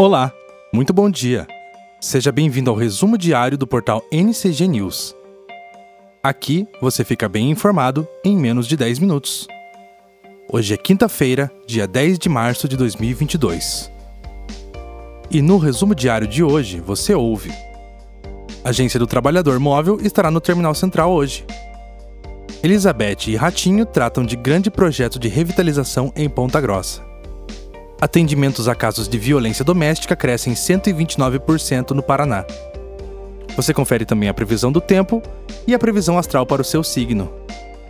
Olá, muito bom dia. Seja bem-vindo ao resumo diário do portal NCG News. Aqui você fica bem informado em menos de 10 minutos. Hoje é quinta-feira, dia 10 de março de 2022. E no resumo diário de hoje você ouve: Agência do Trabalhador Móvel estará no Terminal Central hoje. Elizabeth e Ratinho tratam de grande projeto de revitalização em Ponta Grossa. Atendimentos a casos de violência doméstica crescem 129% no Paraná. Você confere também a previsão do tempo e a previsão astral para o seu signo.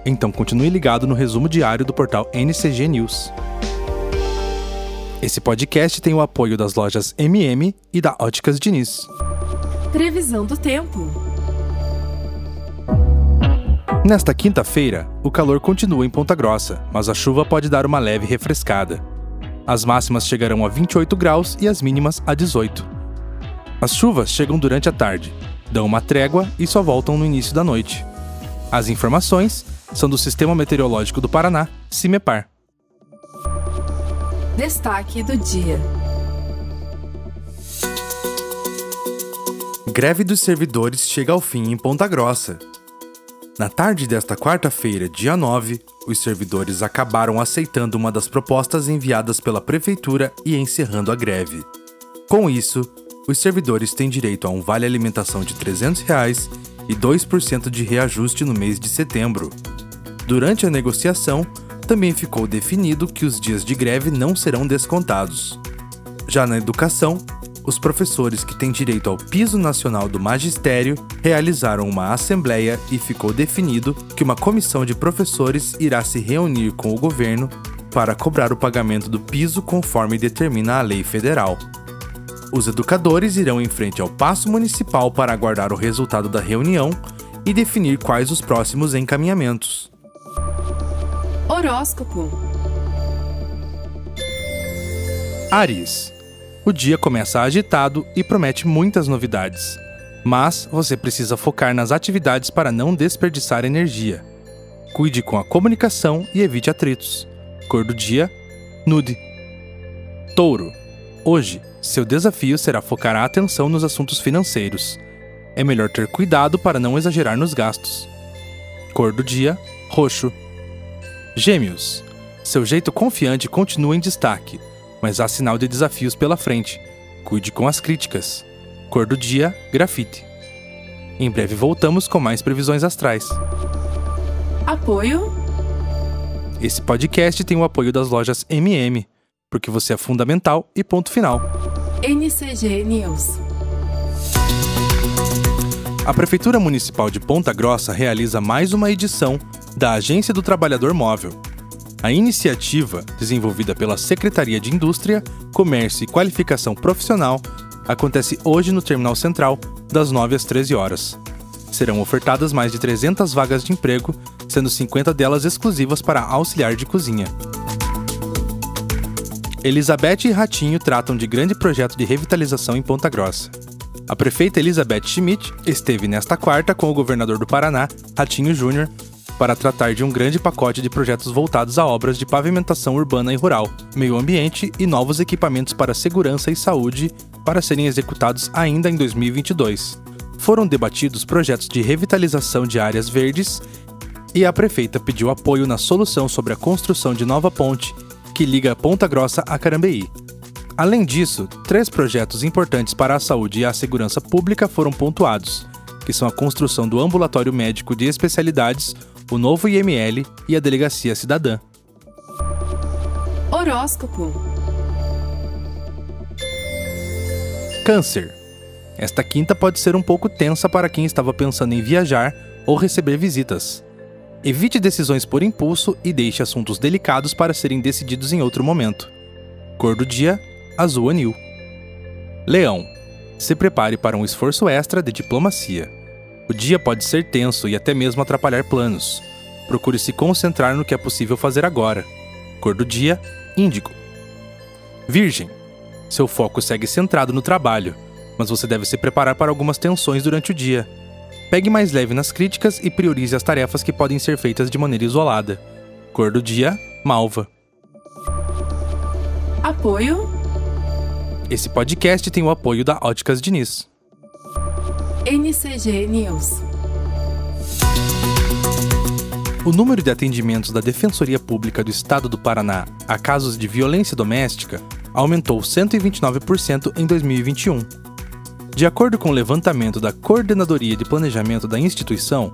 Então continue ligado no resumo diário do portal NCG News. Esse podcast tem o apoio das lojas MM e da Óticas Diniz. Previsão do tempo. Nesta quinta-feira, o calor continua em Ponta Grossa, mas a chuva pode dar uma leve refrescada. As máximas chegarão a 28 graus e as mínimas a 18. As chuvas chegam durante a tarde, dão uma trégua e só voltam no início da noite. As informações são do Sistema Meteorológico do Paraná, CIMEPAR. Destaque do dia. Greve dos servidores chega ao fim em Ponta Grossa. Na tarde desta quarta-feira, dia 9, os servidores acabaram aceitando uma das propostas enviadas pela prefeitura e encerrando a greve. Com isso, os servidores têm direito a um vale alimentação de 300 reais e 2% de reajuste no mês de setembro. Durante a negociação, também ficou definido que os dias de greve não serão descontados. Já na educação, os professores que têm direito ao piso nacional do magistério realizaram uma assembleia e ficou definido que uma comissão de professores irá se reunir com o governo para cobrar o pagamento do piso conforme determina a lei federal. Os educadores irão em frente ao Paço Municipal para aguardar o resultado da reunião e definir quais os próximos encaminhamentos. Horóscopo. Ares. O dia começa agitado e promete muitas novidades. Mas você precisa focar nas atividades para não desperdiçar energia. Cuide com a comunicação e evite atritos. Cor do dia: nude. Touro. Hoje, seu desafio será focar a atenção nos assuntos financeiros. É melhor ter cuidado para não exagerar nos gastos. Cor do dia: roxo. Gêmeos. Seu jeito confiante continua em destaque mas há sinal de desafios pela frente. Cuide com as críticas. Cor do dia: grafite. Em breve voltamos com mais previsões astrais. Apoio. Esse podcast tem o apoio das lojas MM, porque você é fundamental e ponto final. NCG News. A Prefeitura Municipal de Ponta Grossa realiza mais uma edição da Agência do Trabalhador Móvel, a iniciativa, desenvolvida pela Secretaria de Indústria, Comércio e Qualificação Profissional, acontece hoje no Terminal Central, das 9 às 13 horas. Serão ofertadas mais de 300 vagas de emprego, sendo 50 delas exclusivas para auxiliar de cozinha. Elizabeth e Ratinho tratam de grande projeto de revitalização em Ponta Grossa. A prefeita Elizabeth Schmidt esteve nesta quarta com o governador do Paraná, Ratinho Júnior, para tratar de um grande pacote de projetos voltados a obras de pavimentação urbana e rural, meio ambiente e novos equipamentos para segurança e saúde para serem executados ainda em 2022. Foram debatidos projetos de revitalização de áreas verdes e a prefeita pediu apoio na solução sobre a construção de nova ponte que liga Ponta Grossa a Carambeí. Além disso, três projetos importantes para a saúde e a segurança pública foram pontuados, que são a construção do ambulatório médico de especialidades, o novo IML e a Delegacia Cidadã. Horóscopo. Câncer. Esta quinta pode ser um pouco tensa para quem estava pensando em viajar ou receber visitas. Evite decisões por impulso e deixe assuntos delicados para serem decididos em outro momento. Cor do dia: azul anil. Leão. Se prepare para um esforço extra de diplomacia. O dia pode ser tenso e até mesmo atrapalhar planos. Procure se concentrar no que é possível fazer agora. Cor do dia: índigo. Virgem. Seu foco segue centrado no trabalho, mas você deve se preparar para algumas tensões durante o dia. Pegue mais leve nas críticas e priorize as tarefas que podem ser feitas de maneira isolada. Cor do dia: malva. Apoio. Esse podcast tem o apoio da Óticas Diniz. NCG News. O número de atendimentos da Defensoria Pública do Estado do Paraná a casos de violência doméstica aumentou 129% em 2021. De acordo com o levantamento da Coordenadoria de Planejamento da instituição,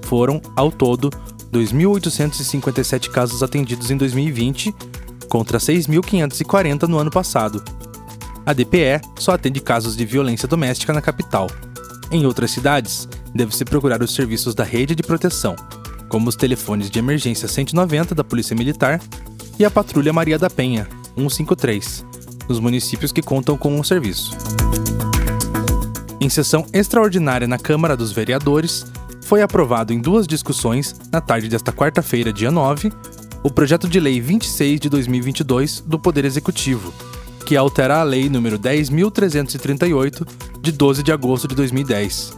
foram, ao todo, 2.857 casos atendidos em 2020, contra 6.540 no ano passado. A DPE só atende casos de violência doméstica na capital. Em outras cidades, deve-se procurar os serviços da rede de proteção, como os telefones de emergência 190 da Polícia Militar e a Patrulha Maria da Penha, 153, nos municípios que contam com o um serviço. Em sessão extraordinária na Câmara dos Vereadores, foi aprovado em duas discussões, na tarde desta quarta-feira, dia 9, o projeto de lei 26 de 2022 do Poder Executivo, que altera a lei número 10338 de 12 de agosto de 2010.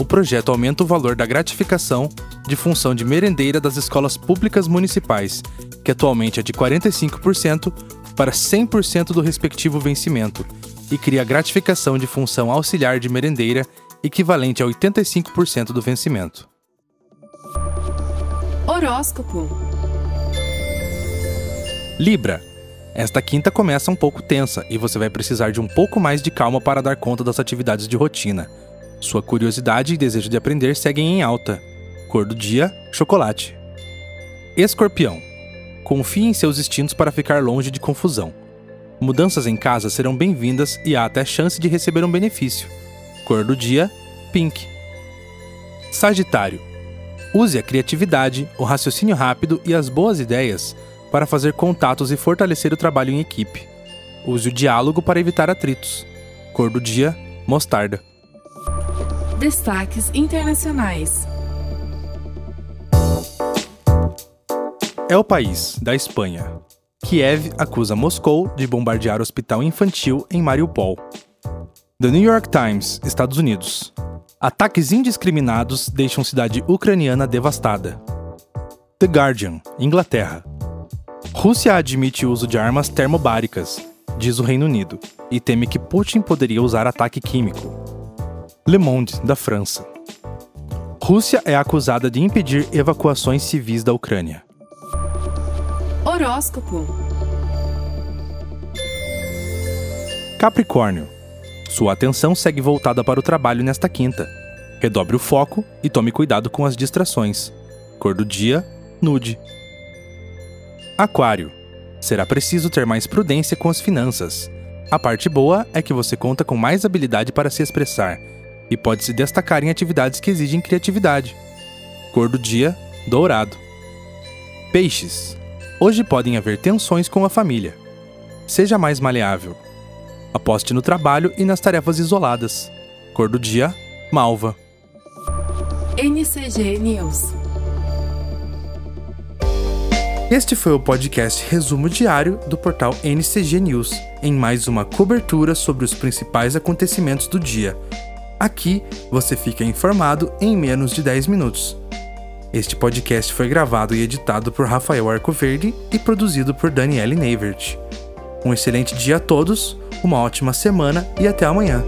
O projeto aumenta o valor da gratificação de função de merendeira das escolas públicas municipais, que atualmente é de 45%, para 100% do respectivo vencimento, e cria gratificação de função auxiliar de merendeira equivalente a 85% do vencimento. Horóscopo Libra. Esta quinta começa um pouco tensa e você vai precisar de um pouco mais de calma para dar conta das atividades de rotina. Sua curiosidade e desejo de aprender seguem em alta, Cor do dia: chocolate. Escorpião. Confie em seus instintos para ficar longe de confusão. Mudanças em casa serão bem-vindas e há até chance de receber um benefício. Cor do dia: pink. Sagitário. Use a criatividade, o raciocínio rápido e as boas ideias para fazer contatos e fortalecer o trabalho em equipe. Use o diálogo para evitar atritos. Cor do dia: mostarda. Destaques internacionais. é o país, da Espanha. Kiev acusa Moscou de bombardear o hospital infantil em Mariupol. The New York Times, Estados Unidos. Ataques indiscriminados deixam cidade ucraniana devastada. The Guardian, Inglaterra. Rússia admite o uso de armas termobáricas, diz o Reino Unido, e teme que Putin poderia usar ataque químico. Le Monde, da França. Rússia é acusada de impedir evacuações civis da Ucrânia. Horóscopo. Capricórnio. Sua atenção segue voltada para o trabalho nesta quinta. Redobre o foco e tome cuidado com as distrações. Cor do dia: nude. Aquário. Será preciso ter mais prudência com as finanças. A parte boa é que você conta com mais habilidade para se expressar e pode se destacar em atividades que exigem criatividade. Cor do dia: dourado. Peixes. Hoje podem haver tensões com a família. Seja mais maleável. Aposte no trabalho e nas tarefas isoladas. Cor do dia: malva. NCG News. Este foi o podcast Resumo Diário do portal NCG News, em mais uma cobertura sobre os principais acontecimentos do dia. Aqui você fica informado em menos de 10 minutos. Este podcast foi gravado e editado por Rafael Arcoverde e produzido por Daniele Neivert. Um excelente dia a todos, uma ótima semana e até amanhã.